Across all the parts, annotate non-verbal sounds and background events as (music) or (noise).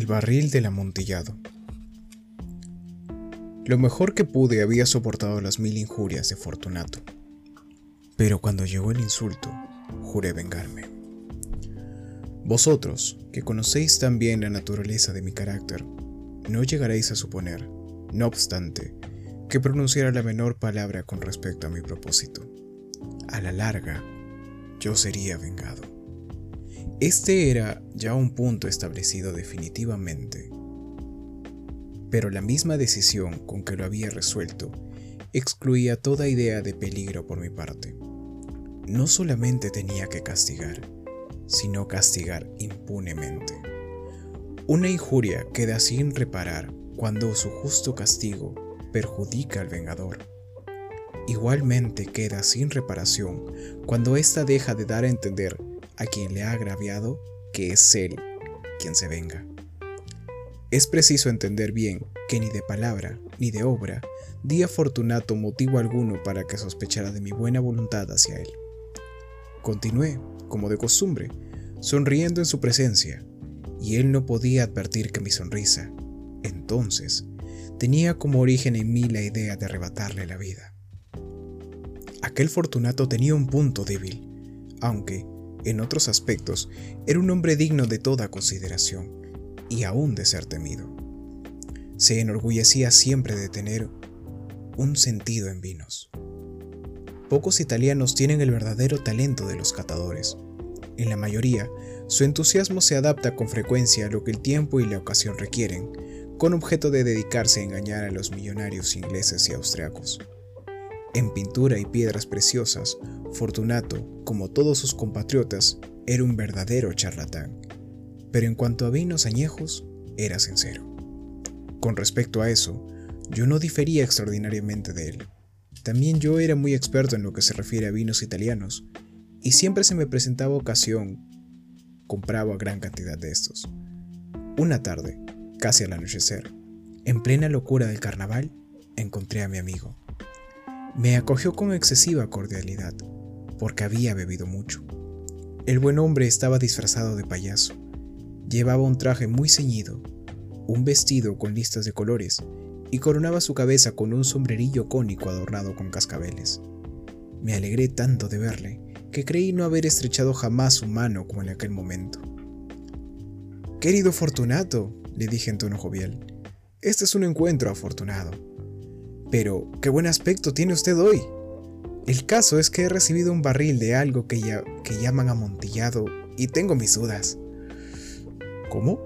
El barril del amontillado. Lo mejor que pude había soportado las mil injurias de Fortunato, pero cuando llegó el insulto, juré vengarme. Vosotros, que conocéis tan bien la naturaleza de mi carácter, no llegaréis a suponer, no obstante, que pronunciara la menor palabra con respecto a mi propósito. A la larga, yo sería vengado. Este era ya un punto establecido definitivamente. Pero la misma decisión con que lo había resuelto excluía toda idea de peligro por mi parte. No solamente tenía que castigar, sino castigar impunemente. Una injuria queda sin reparar cuando su justo castigo perjudica al vengador. Igualmente queda sin reparación cuando ésta deja de dar a entender a quien le ha agraviado que es él quien se venga. Es preciso entender bien que ni de palabra ni de obra di a Fortunato motivo alguno para que sospechara de mi buena voluntad hacia él. Continué, como de costumbre, sonriendo en su presencia, y él no podía advertir que mi sonrisa, entonces, tenía como origen en mí la idea de arrebatarle la vida. Aquel Fortunato tenía un punto débil, aunque, en otros aspectos, era un hombre digno de toda consideración y aún de ser temido. Se enorgullecía siempre de tener un sentido en vinos. Pocos italianos tienen el verdadero talento de los catadores. En la mayoría, su entusiasmo se adapta con frecuencia a lo que el tiempo y la ocasión requieren, con objeto de dedicarse a engañar a los millonarios ingleses y austriacos. En pintura y piedras preciosas, Fortunato, como todos sus compatriotas, era un verdadero charlatán, pero en cuanto a vinos añejos, era sincero. Con respecto a eso, yo no difería extraordinariamente de él. También yo era muy experto en lo que se refiere a vinos italianos, y siempre se me presentaba ocasión, compraba gran cantidad de estos. Una tarde, casi al anochecer, en plena locura del carnaval, encontré a mi amigo. Me acogió con excesiva cordialidad, porque había bebido mucho. El buen hombre estaba disfrazado de payaso. Llevaba un traje muy ceñido, un vestido con listas de colores y coronaba su cabeza con un sombrerillo cónico adornado con cascabeles. Me alegré tanto de verle que creí no haber estrechado jamás su mano como en aquel momento. Querido Fortunato, le dije en tono jovial, este es un encuentro afortunado. Pero, qué buen aspecto tiene usted hoy. El caso es que he recibido un barril de algo que, ya, que llaman amontillado y tengo mis dudas. ¿Cómo?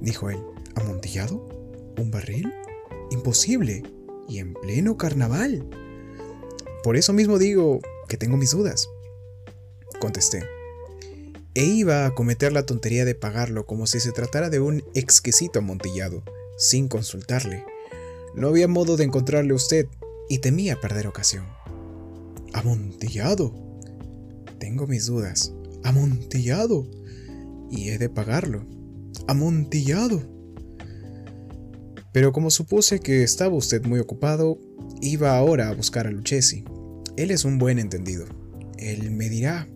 dijo él. ¿Amontillado? ¿Un barril? Imposible. Y en pleno carnaval. Por eso mismo digo que tengo mis dudas. Contesté. E iba a cometer la tontería de pagarlo como si se tratara de un exquisito amontillado, sin consultarle. No había modo de encontrarle a usted y temía perder ocasión. ¿Amontillado? Tengo mis dudas. ¿Amontillado? Y he de pagarlo. ¿Amontillado? Pero como supuse que estaba usted muy ocupado, iba ahora a buscar a Lucchesi. Él es un buen entendido. Él me dirá.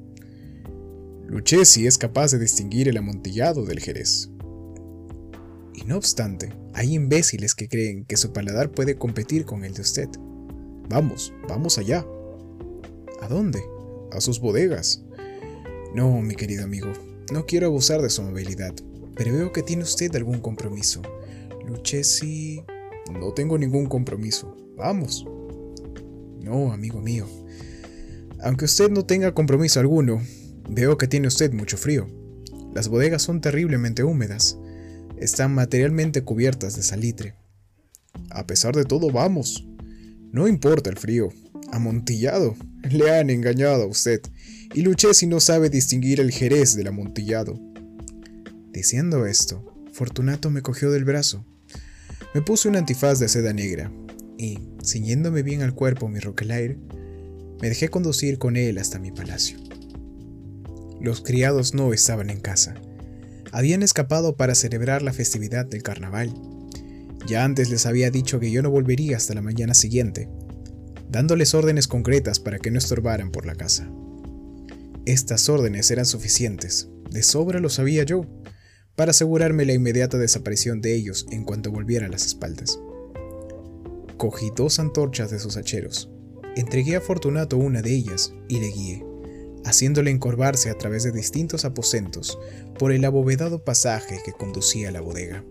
Lucchesi es capaz de distinguir el amontillado del jerez. Y no obstante, hay imbéciles que creen que su paladar puede competir con el de usted. Vamos, vamos allá. ¿A dónde? A sus bodegas. No, mi querido amigo, no quiero abusar de su amabilidad, pero veo que tiene usted algún compromiso. Lucchesi... No tengo ningún compromiso. Vamos. No, amigo mío. Aunque usted no tenga compromiso alguno, veo que tiene usted mucho frío. Las bodegas son terriblemente húmedas están materialmente cubiertas de salitre. A pesar de todo, vamos. No importa el frío. Amontillado. Le han engañado a usted. Y luché si no sabe distinguir el jerez del amontillado. Diciendo esto, Fortunato me cogió del brazo. Me puse un antifaz de seda negra y, ciñéndome bien al cuerpo mi roquelaire, me dejé conducir con él hasta mi palacio. Los criados no estaban en casa habían escapado para celebrar la festividad del carnaval. Ya antes les había dicho que yo no volvería hasta la mañana siguiente, dándoles órdenes concretas para que no estorbaran por la casa. Estas órdenes eran suficientes, de sobra lo sabía yo, para asegurarme la inmediata desaparición de ellos en cuanto volviera las espaldas. Cogí dos antorchas de sus hacheros, entregué a Fortunato una de ellas y le guié, haciéndole encorvarse a través de distintos aposentos por el abovedado pasaje que conducía a la bodega.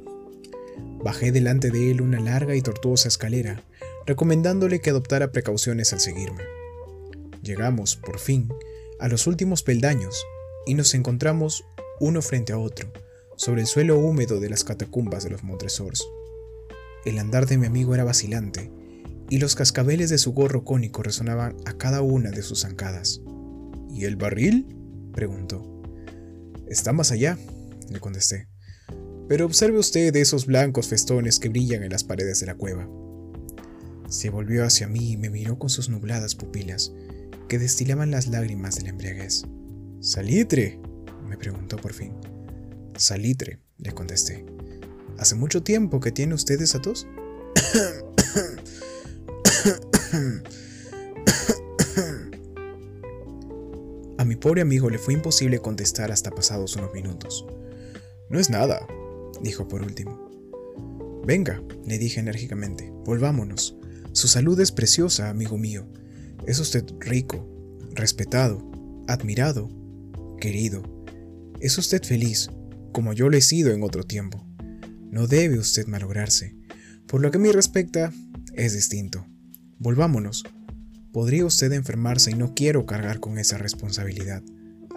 Bajé delante de él una larga y tortuosa escalera, recomendándole que adoptara precauciones al seguirme. Llegamos, por fin, a los últimos peldaños y nos encontramos uno frente a otro, sobre el suelo húmedo de las catacumbas de los Montresors. El andar de mi amigo era vacilante, y los cascabeles de su gorro cónico resonaban a cada una de sus zancadas. ¿Y el barril? preguntó. Está más allá, le contesté. Pero observe usted esos blancos festones que brillan en las paredes de la cueva. Se volvió hacia mí y me miró con sus nubladas pupilas, que destilaban las lágrimas de la embriaguez. ¿Salitre? me preguntó por fin. Salitre, le contesté. ¿Hace mucho tiempo que tiene usted esa tos? Pobre amigo le fue imposible contestar hasta pasados unos minutos. No es nada, dijo por último. Venga, le dije enérgicamente, volvámonos. Su salud es preciosa, amigo mío. Es usted rico, respetado, admirado, querido. Es usted feliz, como yo lo he sido en otro tiempo. No debe usted malograrse. Por lo que mí respecta, es distinto. Volvámonos. Podría usted enfermarse y no quiero cargar con esa responsabilidad.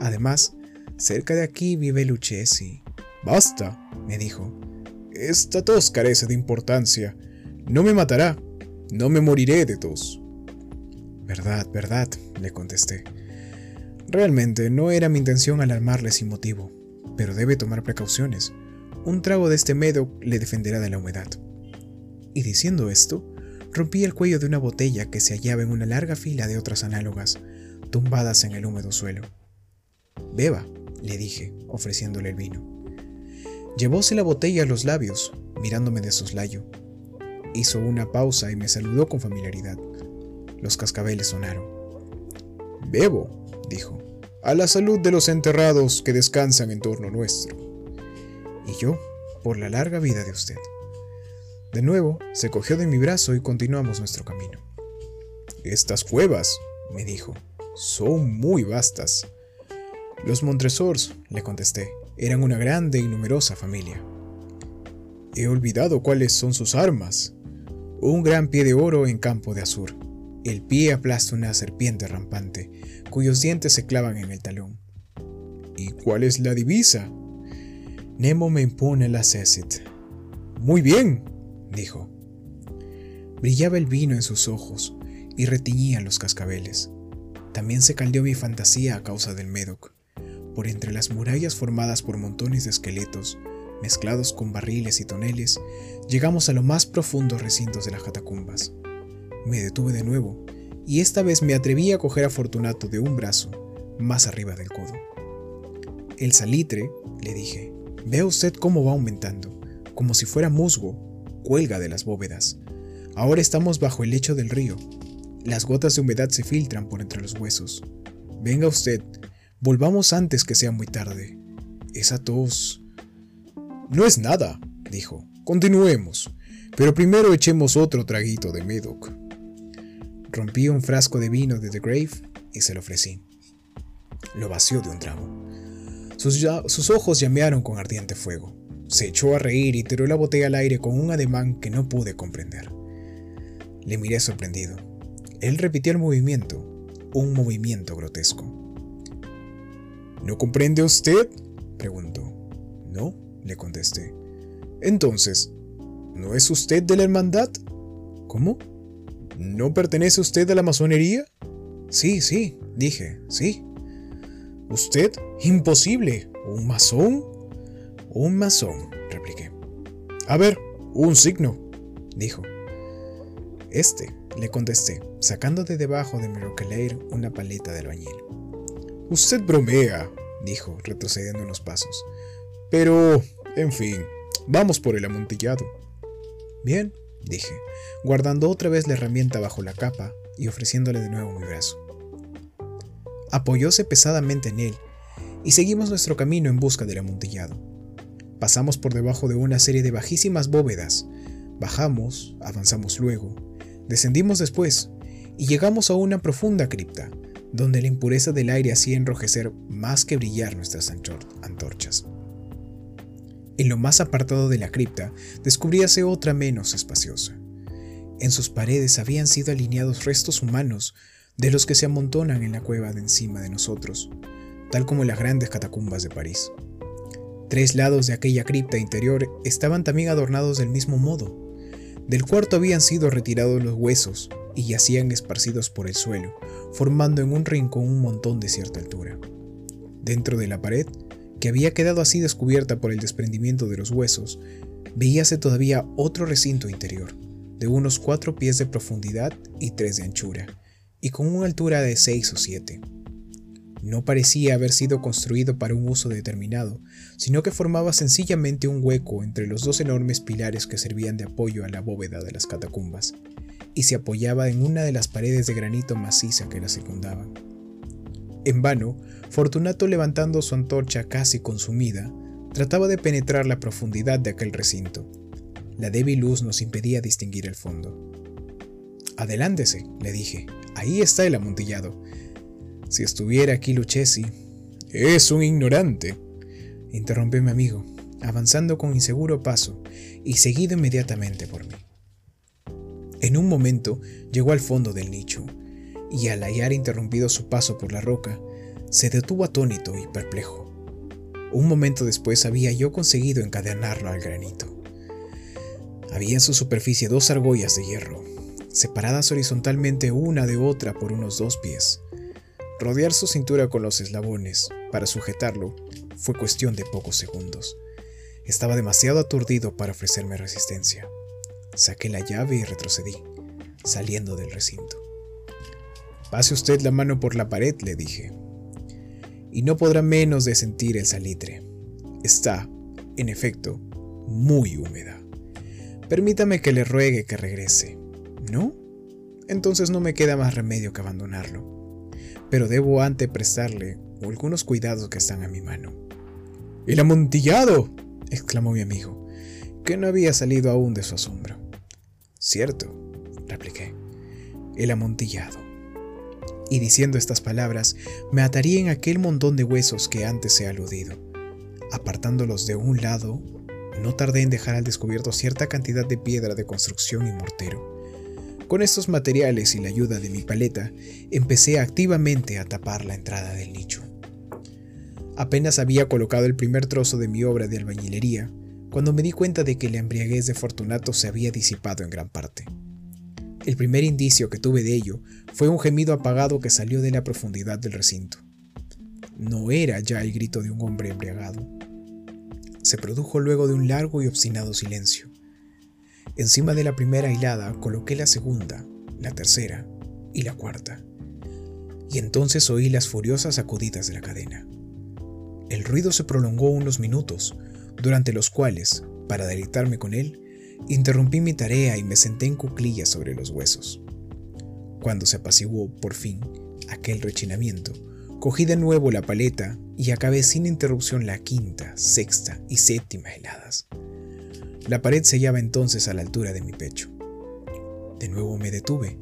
Además, cerca de aquí vive Lucchesi. Basta, me dijo. Esta tos carece de importancia. No me matará. No me moriré de tos. Verdad, verdad, le contesté. Realmente no era mi intención alarmarle sin motivo, pero debe tomar precauciones. Un trago de este medo le defenderá de la humedad. Y diciendo esto, rompí el cuello de una botella que se hallaba en una larga fila de otras análogas, tumbadas en el húmedo suelo. Beba, le dije, ofreciéndole el vino. Llevóse la botella a los labios, mirándome de soslayo. Hizo una pausa y me saludó con familiaridad. Los cascabeles sonaron. Bebo, dijo, a la salud de los enterrados que descansan en torno nuestro. Y yo, por la larga vida de usted. De nuevo, se cogió de mi brazo y continuamos nuestro camino. Estas cuevas, me dijo, son muy vastas. Los Montresors, le contesté, eran una grande y numerosa familia. He olvidado cuáles son sus armas. Un gran pie de oro en campo de azur, el pie aplasta una serpiente rampante, cuyos dientes se clavan en el talón. ¿Y cuál es la divisa? Nemo me impone la Cecit. Muy bien, dijo. Brillaba el vino en sus ojos y retiñía los cascabeles. También se caldeó mi fantasía a causa del Medoc. Por entre las murallas formadas por montones de esqueletos, mezclados con barriles y toneles, llegamos a los más profundos recintos de las catacumbas. Me detuve de nuevo, y esta vez me atreví a coger a Fortunato de un brazo, más arriba del codo. El salitre, le dije, vea usted cómo va aumentando, como si fuera musgo, cuelga de las bóvedas. Ahora estamos bajo el lecho del río. Las gotas de humedad se filtran por entre los huesos. Venga usted, volvamos antes que sea muy tarde. Esa tos... No es nada, dijo. Continuemos. Pero primero echemos otro traguito de Medoc. Rompí un frasco de vino de The Grave y se lo ofrecí. Lo vació de un trago. Sus, ojos llamearon con ardiente fuego. Se echó a reír y tiró la botella al aire con un ademán que no pude comprender. Le miré sorprendido. Él repitió el movimiento, un movimiento grotesco. ¿No comprende usted? preguntó. No, le contesté. Entonces, ¿no es usted de la hermandad? ¿Cómo? ¿No pertenece usted a la masonería? Sí, sí, dije, sí. ¿Usted? Imposible. ¿Un masón? Un masón, repliqué. A ver, un signo, dijo. Este, le contesté, sacando de debajo de mi roquelaire una paleta de albañil. Usted bromea, dijo, retrocediendo unos pasos. Pero, en fin, vamos por el amontillado. Bien, dije, guardando otra vez la herramienta bajo la capa y ofreciéndole de nuevo mi brazo. Apoyóse pesadamente en él y seguimos nuestro camino en busca del amontillado. Pasamos por debajo de una serie de bajísimas bóvedas. Bajamos, avanzamos luego, descendimos después y llegamos a una profunda cripta, donde la impureza del aire hacía enrojecer más que brillar nuestras antorchas. En lo más apartado de la cripta descubríase otra menos espaciosa. En sus paredes habían sido alineados restos humanos de los que se amontonan en la cueva de encima de nosotros, tal como las grandes catacumbas de París. Tres lados de aquella cripta interior estaban también adornados del mismo modo. Del cuarto habían sido retirados los huesos y yacían esparcidos por el suelo, formando en un rincón un montón de cierta altura. Dentro de la pared, que había quedado así descubierta por el desprendimiento de los huesos, veíase todavía otro recinto interior, de unos cuatro pies de profundidad y tres de anchura, y con una altura de seis o siete. No parecía haber sido construido para un uso determinado, sino que formaba sencillamente un hueco entre los dos enormes pilares que servían de apoyo a la bóveda de las catacumbas, y se apoyaba en una de las paredes de granito maciza que la circundaban. En vano, Fortunato levantando su antorcha casi consumida, trataba de penetrar la profundidad de aquel recinto. La débil luz nos impedía distinguir el fondo. Adelántese, le dije, ahí está el amontillado. Si estuviera aquí Lucchesi. Es un ignorante, interrumpió mi amigo, avanzando con inseguro paso y seguido inmediatamente por mí. En un momento llegó al fondo del nicho, y al hallar interrumpido su paso por la roca, se detuvo atónito y perplejo. Un momento después había yo conseguido encadenarlo al granito. Había en su superficie dos argollas de hierro, separadas horizontalmente una de otra por unos dos pies. Rodear su cintura con los eslabones para sujetarlo fue cuestión de pocos segundos. Estaba demasiado aturdido para ofrecerme resistencia. Saqué la llave y retrocedí, saliendo del recinto. Pase usted la mano por la pared, le dije, y no podrá menos de sentir el salitre. Está, en efecto, muy húmeda. Permítame que le ruegue que regrese. ¿No? Entonces no me queda más remedio que abandonarlo. Pero debo antes prestarle algunos cuidados que están a mi mano. ¡El amontillado! exclamó mi amigo, que no había salido aún de su asombro. Cierto, repliqué, el amontillado. Y diciendo estas palabras, me ataría en aquel montón de huesos que antes he aludido. Apartándolos de un lado, no tardé en dejar al descubierto cierta cantidad de piedra de construcción y mortero. Con estos materiales y la ayuda de mi paleta, empecé activamente a tapar la entrada del nicho. Apenas había colocado el primer trozo de mi obra de albañilería, cuando me di cuenta de que la embriaguez de Fortunato se había disipado en gran parte. El primer indicio que tuve de ello fue un gemido apagado que salió de la profundidad del recinto. No era ya el grito de un hombre embriagado. Se produjo luego de un largo y obstinado silencio. Encima de la primera hilada coloqué la segunda, la tercera y la cuarta. Y entonces oí las furiosas sacudidas de la cadena. El ruido se prolongó unos minutos, durante los cuales, para deleitarme con él, interrumpí mi tarea y me senté en cuclillas sobre los huesos. Cuando se apaciguó, por fin, aquel rechinamiento, cogí de nuevo la paleta y acabé sin interrupción la quinta, sexta y séptima heladas. La pared se hallaba entonces a la altura de mi pecho. De nuevo me detuve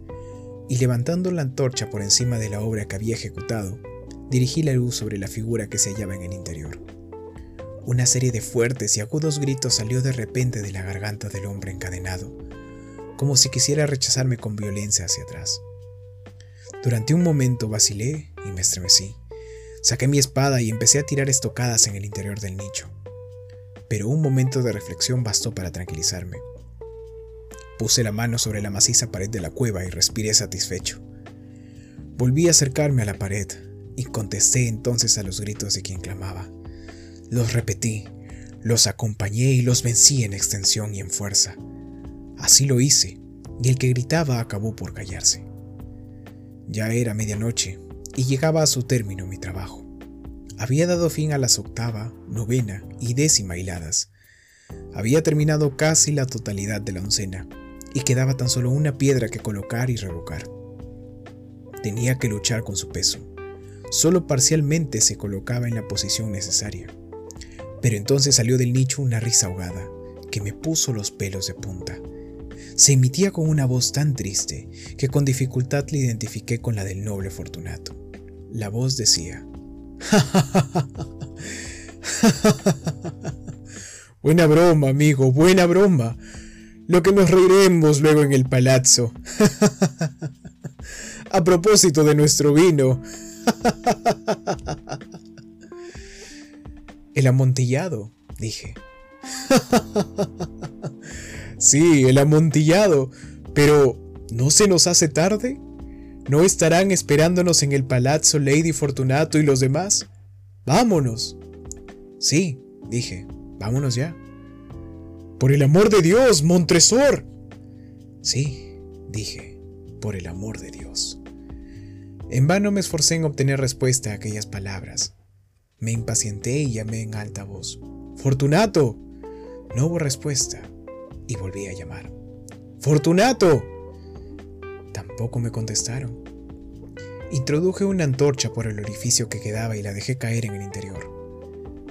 y levantando la antorcha por encima de la obra que había ejecutado, dirigí la luz sobre la figura que se hallaba en el interior. Una serie de fuertes y agudos gritos salió de repente de la garganta del hombre encadenado, como si quisiera rechazarme con violencia hacia atrás. Durante un momento vacilé y me estremecí. Saqué mi espada y empecé a tirar estocadas en el interior del nicho. Pero un momento de reflexión bastó para tranquilizarme. Puse la mano sobre la maciza pared de la cueva y respiré satisfecho. Volví a acercarme a la pared y contesté entonces a los gritos de quien clamaba. Los repetí, los acompañé y los vencí en extensión y en fuerza. Así lo hice, y el que gritaba acabó por callarse. Ya era medianoche y llegaba a su término mi trabajo. Había dado fin a las octava, novena y décima hiladas. Había terminado casi la totalidad de la oncena y quedaba tan solo una piedra que colocar y revocar. Tenía que luchar con su peso. Solo parcialmente se colocaba en la posición necesaria Pero entonces salió del nicho una risa ahogada que me puso los pelos de punta. Se emitía con una voz tan triste que con dificultad le identifiqué con la del noble Fortunato. La voz decía, (laughs) Buena broma, amigo, buena broma. Lo que nos reiremos luego en el palazzo. (laughs) A propósito de nuestro vino. (laughs) El amontillado, dije. Sí, el amontillado. Pero, ¿no se nos hace tarde? ¿No estarán esperándonos en el palazzo Lady Fortunato y los demás? Vámonos. Sí, dije, vámonos ya. Por el amor de Dios, Montresor. Sí, dije, por el amor de Dios. En vano me esforcé en obtener respuesta a aquellas palabras. Me impacienté y llamé en alta voz. Fortunato. No hubo respuesta y volví a llamar. Fortunato. Tampoco me contestaron. Introduje una antorcha por el orificio que quedaba y la dejé caer en el interior.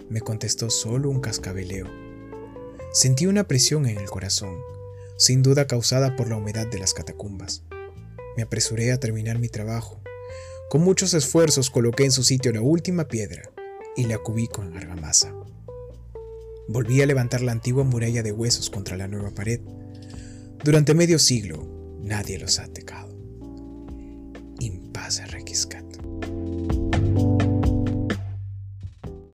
Me contestó solo un cascabeleo. Sentí una presión en el corazón, sin duda causada por la humedad de las catacumbas. Me apresuré a terminar mi trabajo. Con muchos esfuerzos coloqué en su sitio la última piedra y la cubí con argamasa. Volví a levantar la antigua muralla de huesos contra la nueva pared. Durante medio siglo nadie los ha atacado. Impase requiscat.